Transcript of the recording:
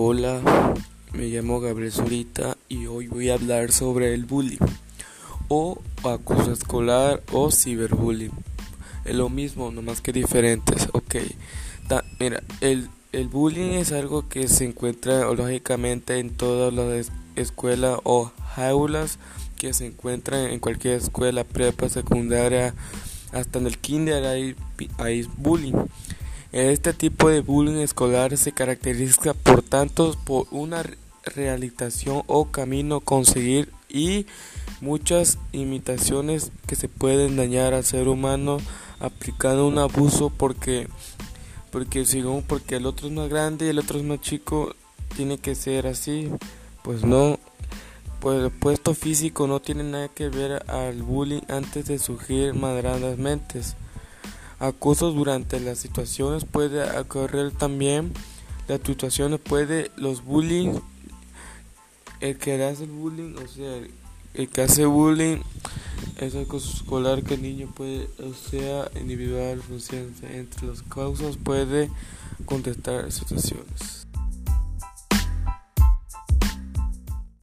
Hola, me llamo Gabriel Zurita y hoy voy a hablar sobre el bullying o acoso escolar o ciberbullying. Es lo mismo, nomás que diferentes. Ok, mira, el, el bullying es algo que se encuentra lógicamente en todas las escuelas o jaulas que se encuentran en cualquier escuela, prepa, secundaria, hasta en el kinder hay, hay bullying. Este tipo de bullying escolar se caracteriza por tanto por una realización o camino conseguir y muchas imitaciones que se pueden dañar al ser humano aplicando un abuso porque porque según porque el otro es más grande y el otro es más chico tiene que ser así. Pues no pues el puesto físico no tiene nada que ver al bullying antes de surgir madradas mentes Acosos durante las situaciones puede ocurrir también. Las situaciones puede, los bullying, el que hace el bullying, o sea, el que hace bullying es acoso escolar que el niño puede, o sea, individual, entre las causas puede contestar situaciones.